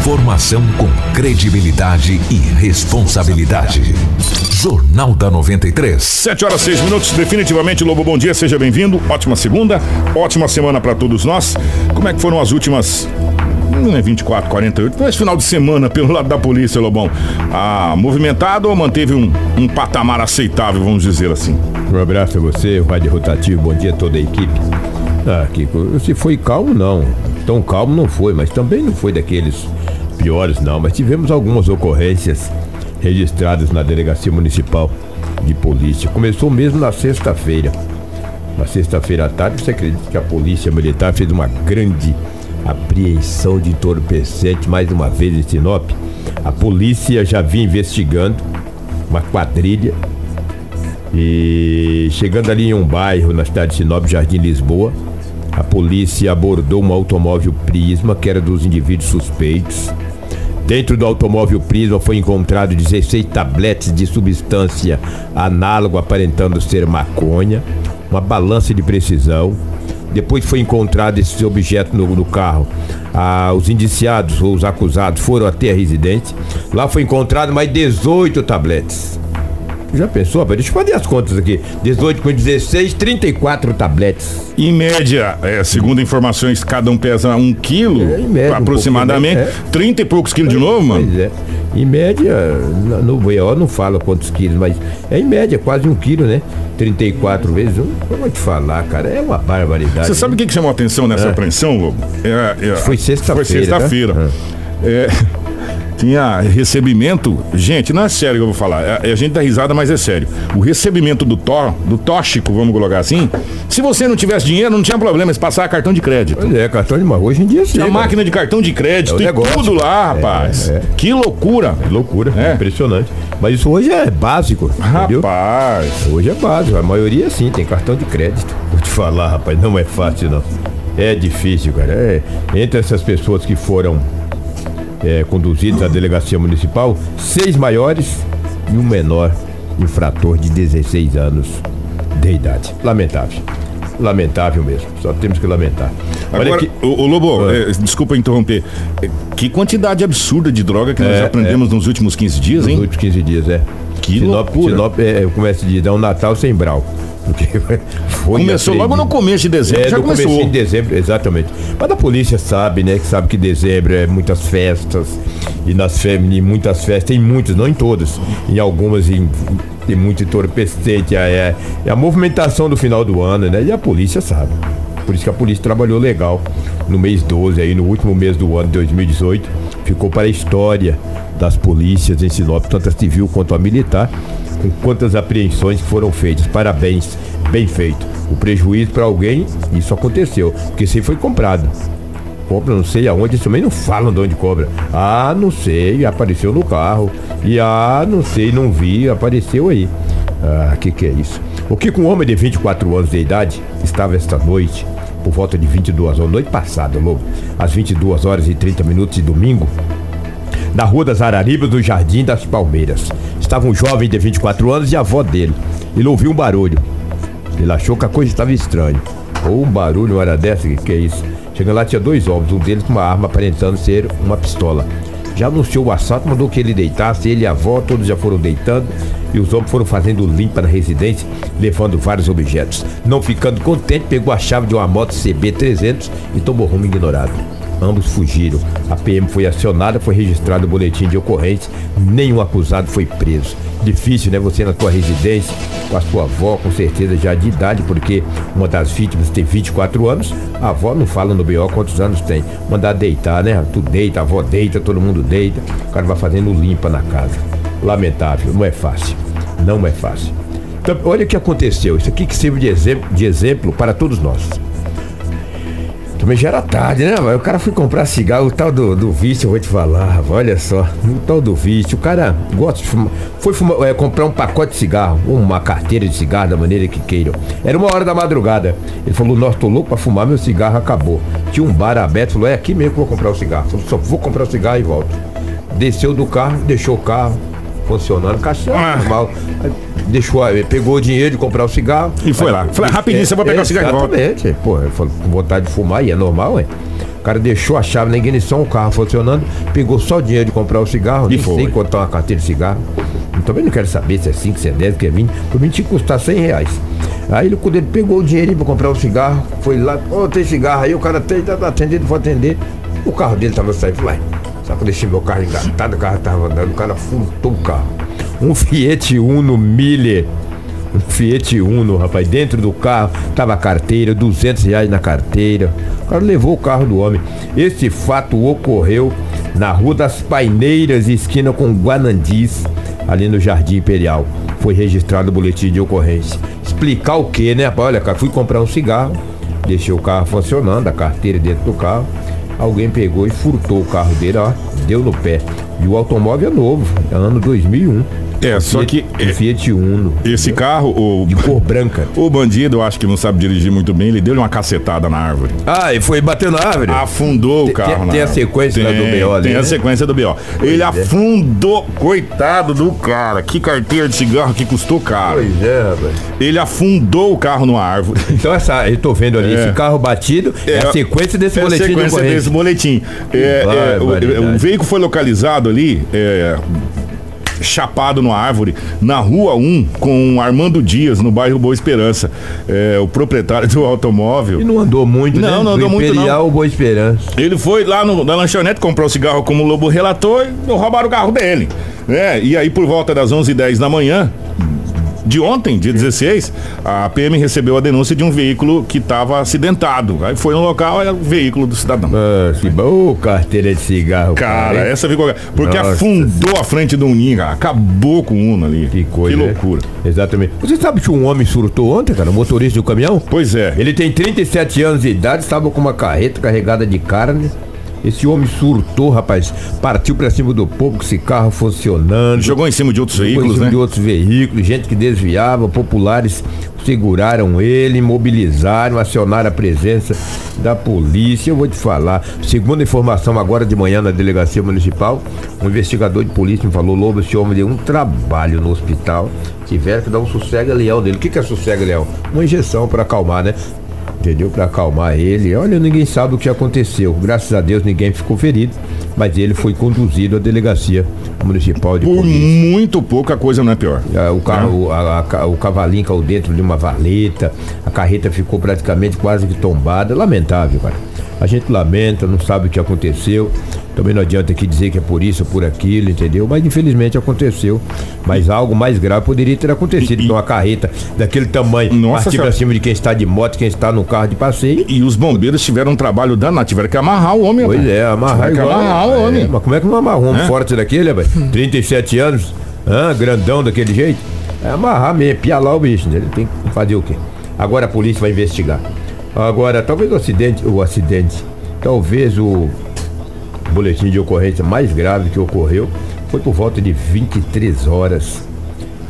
Informação com credibilidade e responsabilidade. Jornal da 93. 7 horas 6 minutos. Definitivamente, Lobo, bom dia, seja bem-vindo. Ótima segunda, ótima semana para todos nós. Como é que foram as últimas não é 24, 48, mas final de semana pelo lado da polícia, Lobão. Ah, movimentado ou manteve um, um patamar aceitável, vamos dizer assim? Um abraço a você, o Rádio Rotativo, bom dia a toda a equipe. Ah, Kiko, se foi calmo, não. Tão calmo não foi, mas também não foi daqueles piores, não. Mas tivemos algumas ocorrências registradas na Delegacia Municipal de Polícia. Começou mesmo na sexta-feira. Na sexta-feira à tarde, você acredita que a Polícia Militar fez uma grande apreensão de entorpecente mais uma vez em Sinop? A polícia já vinha investigando uma quadrilha e chegando ali em um bairro na cidade de Sinop, Jardim Lisboa, a polícia abordou um automóvel Prisma que era dos indivíduos suspeitos. Dentro do automóvel Prisma foi encontrado 16 tabletes de substância análogo aparentando ser maconha, uma balança de precisão. Depois foi encontrado esse objeto no, no carro. Ah, os indiciados ou os acusados foram até a residência. Lá foi encontrado mais 18 tabletes. Já pensou? Deixa eu fazer as contas aqui. 18 com 16, 34 tabletes. Em média, é, segundo informações, cada um pesa um quilo, é, média, aproximadamente. Um é. 30 e poucos quilos de novo, mano? Pois é. Em média, no BO não fala quantos quilos, mas é em média quase um quilo, né? 34 vezes um. Vou te falar, cara, é uma barbaridade. Você sabe o que, que chamou a atenção nessa é. apreensão, Lobo? É, é, foi sexta-feira. Foi sexta-feira. Tá? É tinha recebimento. Gente, não é sério que eu vou falar. É, a gente dá risada, mas é sério. O recebimento do tó, do tóxico, vamos colocar assim. Se você não tivesse dinheiro, não tinha problema, se passar cartão de crédito. Pois é, cartão de mas hoje em dia sim. Tinha máquina de cartão de crédito é e tudo lá, é, rapaz. É, é. Que loucura. É loucura, é. impressionante. Mas isso hoje é básico. Rapaz. Entendeu? Hoje é básico. A maioria sim, tem cartão de crédito. Vou te falar, rapaz, não é fácil não. É difícil, cara. É, entre essas pessoas que foram é, conduzidos à delegacia municipal, seis maiores e um menor infrator de 16 anos de idade. Lamentável. Lamentável mesmo. Só temos que lamentar. Agora, que... o, o, Lobo, ah. é, desculpa interromper. Que quantidade absurda de droga que nós é, aprendemos é. nos últimos 15 dias, hein? Nos últimos 15 dias, é. Que Sinop, loucura. Sinop é, começa de dar um Natal sem brau. Começou logo no começo de dezembro, é, já começou. Começo de dezembro, exatamente. Mas a polícia sabe, né, que sabe que dezembro é muitas festas e nas em muitas festas, em muitas, não em todas, em algumas em, tem muito entorpecente, é, é a movimentação do final do ano, né? E a polícia sabe. Por isso que a polícia trabalhou legal no mês 12 aí, no último mês do ano de 2018, ficou para a história das polícias em Sinop, tanto a civil quanto a militar com quantas apreensões foram feitas. Parabéns, bem feito. O prejuízo para alguém, isso aconteceu, porque isso foi comprado. Compra não sei aonde, eles também não falam de onde cobra. Ah, não sei, apareceu no carro. E ah, não sei, não vi, apareceu aí. Ah, que que é isso? O que com um homem de 24 anos de idade estava esta noite, por volta de 22 horas, noite passada, logo, às 22 horas e 30 minutos de domingo, na Rua das Araribas, do Jardim das Palmeiras. Estava um jovem de 24 anos e a avó dele. Ele ouviu um barulho. Ele achou que a coisa estava estranha. Ou um barulho, hora dessa, que, que é isso? Chegando lá, tinha dois homens, um deles com uma arma aparentando ser uma pistola. Já anunciou o assalto, mandou que ele deitasse, ele e a avó, todos já foram deitando, e os homens foram fazendo limpa na residência, levando vários objetos. Não ficando contente, pegou a chave de uma moto CB300 e tomou rumo ignorado. Ambos fugiram. A PM foi acionada, foi registrado o boletim de ocorrência, nenhum acusado foi preso. Difícil, né? Você na tua residência, com a sua avó, com certeza já de idade, porque uma das vítimas tem 24 anos, a avó não fala no BO quantos anos tem. Mandar deitar, né? Tu deita, a avó deita, todo mundo deita, o cara vai fazendo limpa na casa. Lamentável, não é fácil. Não é fácil. Então, olha o que aconteceu. Isso aqui que serve de exemplo, de exemplo para todos nós. Também já era tarde, né? O cara foi comprar cigarro, o tal do, do vício, eu vou te falar, olha só, o tal do vício. O cara gosta de fumar, foi fumar, é, comprar um pacote de cigarro, uma carteira de cigarro, da maneira que queiram. Era uma hora da madrugada. Ele falou: Nossa, tô louco pra fumar, meu cigarro acabou. Tinha um bar aberto, falou: É aqui mesmo que eu vou comprar o cigarro. Falou, só vou comprar o cigarro e volto. Desceu do carro, deixou o carro funcionando, caixa ah. normal. Aí, deixou, pegou o dinheiro de comprar o cigarro. E foi lá. Foi rapidinho, é, você vai pegar o cigarro Exatamente. Pô, eu com vontade de fumar e é normal, é. O cara deixou a chave na ignição, o carro funcionando, pegou só o dinheiro de comprar o cigarro, E nem foi. sei quanto tá uma carteira de cigarro. Eu também não quero saber se é 5, se é 10, se é 20. Por mim tinha que custar 100 reais. Aí ele, quando ele pegou o dinheirinho pra comprar o cigarro, foi lá, ô, tem cigarro aí, o cara tem, tá atendendo, vou atender. O carro dele tava saindo, falei, ué, só que eu deixei meu carro engatado, o carro tava andando, o cara furtou o carro. Um Fiat Uno Miller. Um Fiat Uno, rapaz, dentro do carro, tava a carteira, 200 reais na carteira. O cara levou o carro do homem. Esse fato ocorreu na Rua das Paineiras, esquina com Guanandis, ali no Jardim Imperial. Foi registrado o boletim de ocorrência. Explicar o que, né, rapaz? Olha, cara, fui comprar um cigarro, deixei o carro funcionando, a carteira dentro do carro. Alguém pegou e furtou o carro dele, ó, deu no pé. E o automóvel é novo, é ano 2001. É, só que Um Fiat Uno, esse carro, o, de cor branca. o bandido, eu acho que não sabe dirigir muito bem, ele deu uma cacetada na árvore. Ah, e foi bater na árvore? Afundou o Tem- carro. tem- tem a sequência lá do BO ali, Tem a né? sequência do BO. Ele é. afundou, coitado do cara. Que carteira de cigarro que custou caro. Pois é, rapaz. Ele afundou o carro numa árvore. Então essa, eu tô vendo ali É. esse carro batido, é, a sequência desse é a boletim de sequência desse boletim. É, é, o- veículo foi localizado ali, é, chapado numa árvore, na rua 1, com Armando Dias, no bairro Boa Esperança. É, o proprietário do automóvel. E não andou muito, Não, né? não andou Do muito, Imperial Boa Esperança. Ele foi lá no- na lanchonete, comprou o cigarro como o Lobo relatou e roubaram o carro dele. né? e aí, por volta das 11h10 da manhã, de ontem, dia 16, a PM recebeu a denúncia de um veículo que estava acidentado. Aí foi no local, era o veículo do cidadão. Ah, que bom, carteira de cigarro. Cara, hein? essa ficou. Porque Nossa. afundou a frente do Uninho, cara. Acabou com o Uno ali. Que coisa. Que né? loucura. Exatamente. Você sabe que um homem surtou ontem, cara? Um motorista do caminhão? Pois é. Ele tem 37 anos de idade, estava com uma carreta carregada de carne. Esse homem surtou, rapaz. Partiu pra cima do povo com esse carro funcionando. Jogou em cima de outros Jogou em veículos, cima né? de outros veículos, gente que desviava, populares seguraram ele, imobilizaram, acionaram a presença da polícia. Eu vou te falar. Segundo informação agora de manhã na delegacia municipal, um investigador de polícia me falou, Lobo, esse homem deu um trabalho no hospital. Tiveram que dar um sossega-leão dele. O que, que é sossega-leão? Uma injeção para acalmar, né? Entendeu? Para acalmar ele. Olha, ninguém sabe o que aconteceu. Graças a Deus ninguém ficou ferido, mas ele foi conduzido à delegacia municipal de Por polícia. muito pouco a coisa não é pior. Ah, O, carro, a- a ca- o cavalinho caiu dentro de uma valeta, a carreta ficou praticamente quase que tombada. Lamentável, cara. A gente lamenta, não sabe o que aconteceu. Também não adianta aqui dizer que é por isso ou por aquilo, entendeu? Mas infelizmente aconteceu. Mas algo mais grave poderia ter acontecido. E- Então uma carreta daquele tamanho, Nossa partir cima de quem está de moto, quem está no carro de passeio. E os bombeiros tiveram um trabalho danado, tiveram que amarrar o homem. Pois é, amarrar igual. amarrar o homem. É, mas como é que não amarra um homem É? forte daquele, rapaz? 37 anos, hã, grandão daquele jeito? É amarrar mesmo, pialar o bicho, né? Ele tem que fazer o quê? Agora a polícia vai investigar. Agora, talvez o acidente, o acidente, talvez o boletim de ocorrência mais grave que ocorreu foi por volta de 23 horas.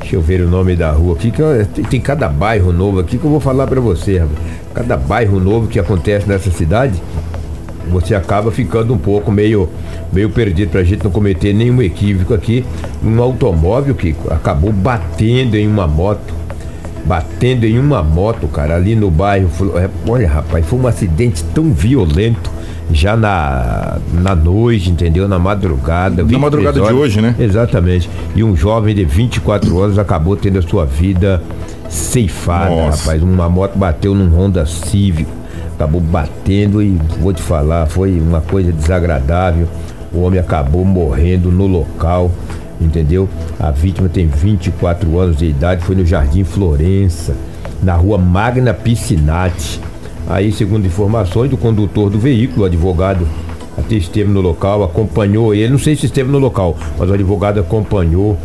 Deixa eu ver o nome da rua aqui, que tem, cada bairro novo aqui que eu vou falar pra você. Cada bairro novo que acontece nessa cidade, você acaba ficando um pouco meio, meio perdido pra gente não cometer nenhum equívoco aqui. Um automóvel que acabou batendo em uma moto. Batendo em uma moto, cara, ali no bairro. É, Olha, rapaz, foi um acidente tão violento. Já na, na noite, entendeu? Na madrugada. 23 madrugada de horas. hoje, né? Exatamente. E um jovem de 24 anos acabou tendo a sua vida ceifada, Nossa. rapaz. Uma moto bateu num Honda Civic, acabou batendo e vou te falar, foi uma coisa desagradável. O homem acabou morrendo no local, entendeu? A vítima tem 24 anos de idade, foi no Jardim Florença, na rua Magna Piscinati. Aí, segundo informações do condutor do veículo, o advogado até esteve no local, acompanhou ele, não sei se esteve no local, mas o advogado acompanhou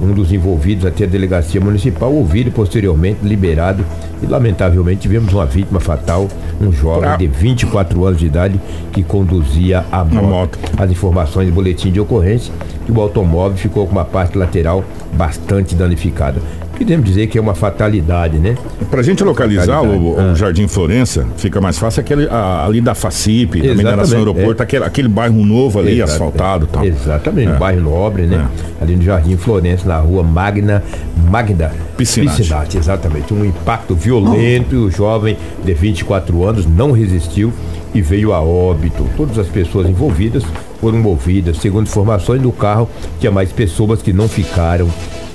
um dos envolvidos até a delegacia municipal, ouvido posteriormente liberado. E lamentavelmente tivemos uma vítima fatal, um jovem Ah. de 24 anos de idade que conduzia a moto. moto. As informações do boletim de ocorrência que o automóvel ficou com uma parte lateral bastante danificada. Podemos dizer que é uma fatalidade, né? Pra gente localizar o, o Ah. Jardim Florença, fica mais fácil aquele, a- ali da FACIP, da mineração aeroporto, é. aquele, aquele bairro novo ali, Exato, asfaltado tal. Exatamente, É. bairro Nobre, né? Ali no Jardim Florença, na rua Magna, Magda Piscinati. exatamente. Um impacto violento o jovem de 24 anos não resistiu e veio a óbito. Todas as pessoas envolvidas foram movidas. Segundo informações do carro, tinha mais pessoas que não ficaram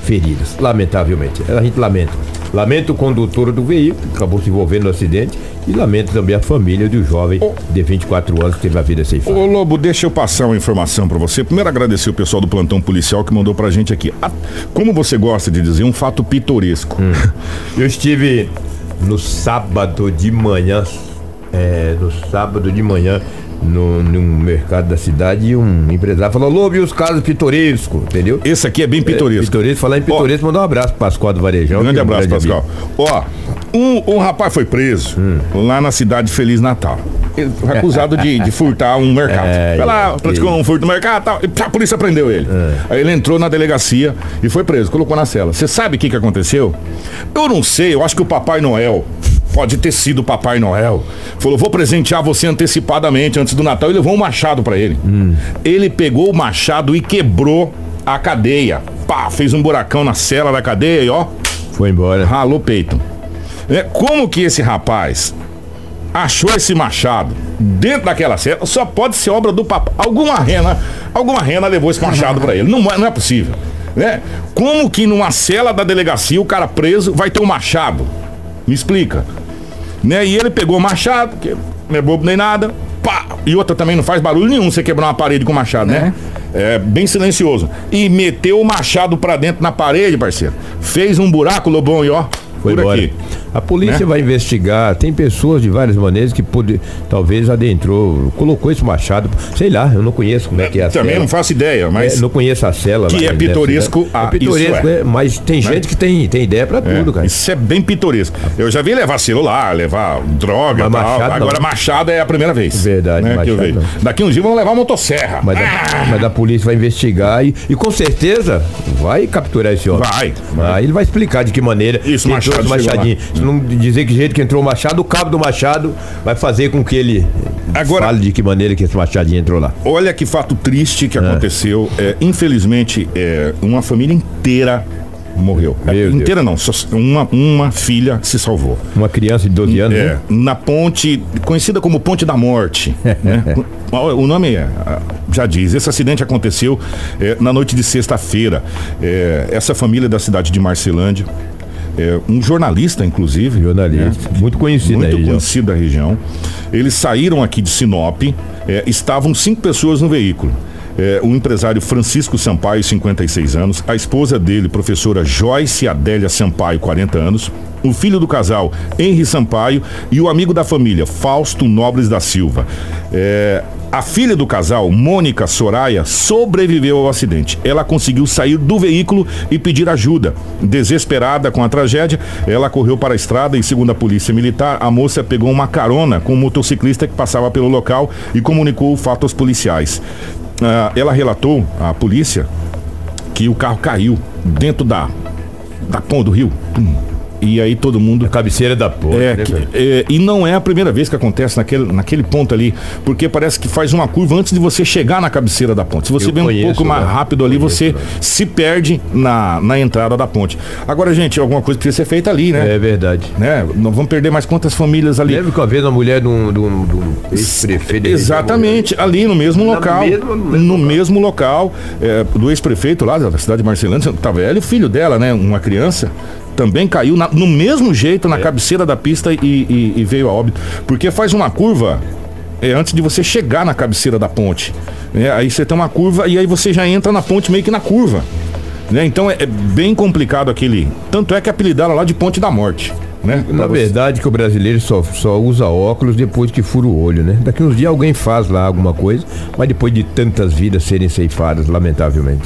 feridas, lamentavelmente. A gente lamenta. Lamento o condutor do veículo, que acabou se envolvendo no acidente, e lamento também a família do jovem de 24 anos que teve a vida ceifada. Ô Lobo, deixa eu passar uma informação para você. Primeiro agradecer o pessoal do plantão policial que mandou pra gente aqui. A- Como você gosta de dizer, um fato pitoresco. Hum. Eu estive no sábado de manhã, é, no sábado de manhã, no, no mercado da cidade, e um empresário falou, Lobo, e os casos pitorescos, entendeu? Esse aqui é bem pitoresco. É, pitoresco, falar em pitoresco, mandar um abraço pro Pascoal do Varejão. Grande é abraço, grande amigo. Ó, um, um rapaz foi preso Hum. lá na cidade de Feliz Natal. Ele foi acusado de, de furtar um mercado. É, Foi lá, é, praticou um furto no mercado tal. E a polícia prendeu ele. Aí ele entrou na delegacia e foi preso, colocou na cela. Você sabe o que, que aconteceu? Eu não sei, eu acho que o Papai Noel. Pode ter sido o Papai Noel. Falou, vou presentear você antecipadamente antes do Natal e levou um machado pra ele. Ele pegou o machado e quebrou a cadeia. Pá, fez um buracão na cela da cadeia e ó, Foi embora. ralou o peito. É, como que esse rapaz achou esse machado dentro daquela cela? Só pode ser obra do papai. Alguma rena, alguma rena levou esse machado pra ele. Não, é- não é possível. Né? Como que numa cela da delegacia o cara preso vai ter um machado? Me explica. Né? E ele pegou o machado, que não é bobo nem nada, pá! E outra também não faz barulho nenhum você quebrar uma parede com machado, né? É bem silencioso. E meteu o machado pra dentro na parede, parceiro. Fez um buraco, Lobão, e ó, Foi por embora. aqui. A polícia Né? vai investigar. Tem pessoas de várias maneiras que pode, talvez adentrou, colocou esse machado. Sei lá, eu não conheço como é que é a Também cela. não faço ideia, mas. É, não conheço a cela. Que lá é dessa pitoresco, ah, é pitoresco, isso é. é, mas tem gente que tem, tem ideia pra tudo, cara. Isso é bem pitoresco. Eu já vi levar celular, levar droga, Mas tal. machado não. Agora machado é a primeira vez. Verdade, né, machado não. Daqui uns dias vão levar a motosserra. Mas, Ah, a, mas a polícia vai investigar e, e com certeza vai capturar esse homem. Vai, vai. Aí ele vai explicar de que maneira Isso, Machado machadinho. Não dizer que jeito que entrou o machado, o cabo do machado vai fazer com que ele Agora- fale de que maneira que esse machadinho entrou lá. Olha que fato triste que aconteceu. É, infelizmente, é, uma família inteira morreu. É, Meu inteira não, só uma, uma filha se salvou. Uma criança de 12 anos, É, né? na ponte, conhecida como Ponte da Morte. né? O nome é, já diz. Esse acidente aconteceu é, na noite de sexta-feira. É, essa família da cidade de Marcelândia, é, um jornalista, inclusive. Jornalista, muito conhecido Muito já. conhecido da região. Eles saíram aqui de Sinop, é, estavam cinco pessoas no veículo. É, o empresário Francisco Sampaio, 56 anos, a esposa dele, professora Joyce Adélia Sampaio, 40 anos, o filho do casal, Henri Sampaio, e o amigo da família, Fausto Nobles da Silva. É, a filha do casal, Mônica Soraya, sobreviveu ao acidente. Ela conseguiu sair do veículo e pedir ajuda. Desesperada com a tragédia, ela correu para a estrada e, segundo a polícia militar, a moça pegou uma carona com um motociclista que passava pelo local e comunicou o fato aos policiais. Ah, ela relatou à polícia que o carro caiu dentro da, da ponte do rio. Tum. E aí todo mundo A cabeceira da porta. é, né, é, e não é a primeira vez que acontece naquele, naquele ponto ali, porque parece que faz uma curva antes de você chegar na cabeceira da ponte. Se você Eu vem um conheço, pouco mais rápido ali, Conheço, você se perde na, na entrada da ponte. Agora, gente, alguma coisa precisa ser feita ali, né? É verdade. né? Não vamos perder mais quantas famílias ali. Lembra que uma vez uma mulher de um, de um- de um ex-prefeito. Exatamente, ali no mesmo local. mesma- no mesmo no local. mesmo local é, do ex-prefeito lá da cidade de Marcelândia, tava ela e o filho dela, né? Uma criança. Também caiu na- no mesmo jeito É. na cabeceira da pista e, e- e veio a óbito. Porque faz uma curva é, antes de você chegar na cabeceira da ponte. né? Aí você tem uma curva e aí você já entra na ponte meio que na curva. né? Então é, é bem complicado aquele. Tanto é que apelidaram lá de Ponte da Morte. Né? Na verdade, que o brasileiro só, só usa óculos depois que fura o olho, né? Daqui uns dias alguém faz lá alguma coisa, mas depois de tantas vidas serem ceifadas, lamentavelmente.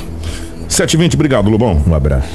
7h20, obrigado, Lobão. Um abraço.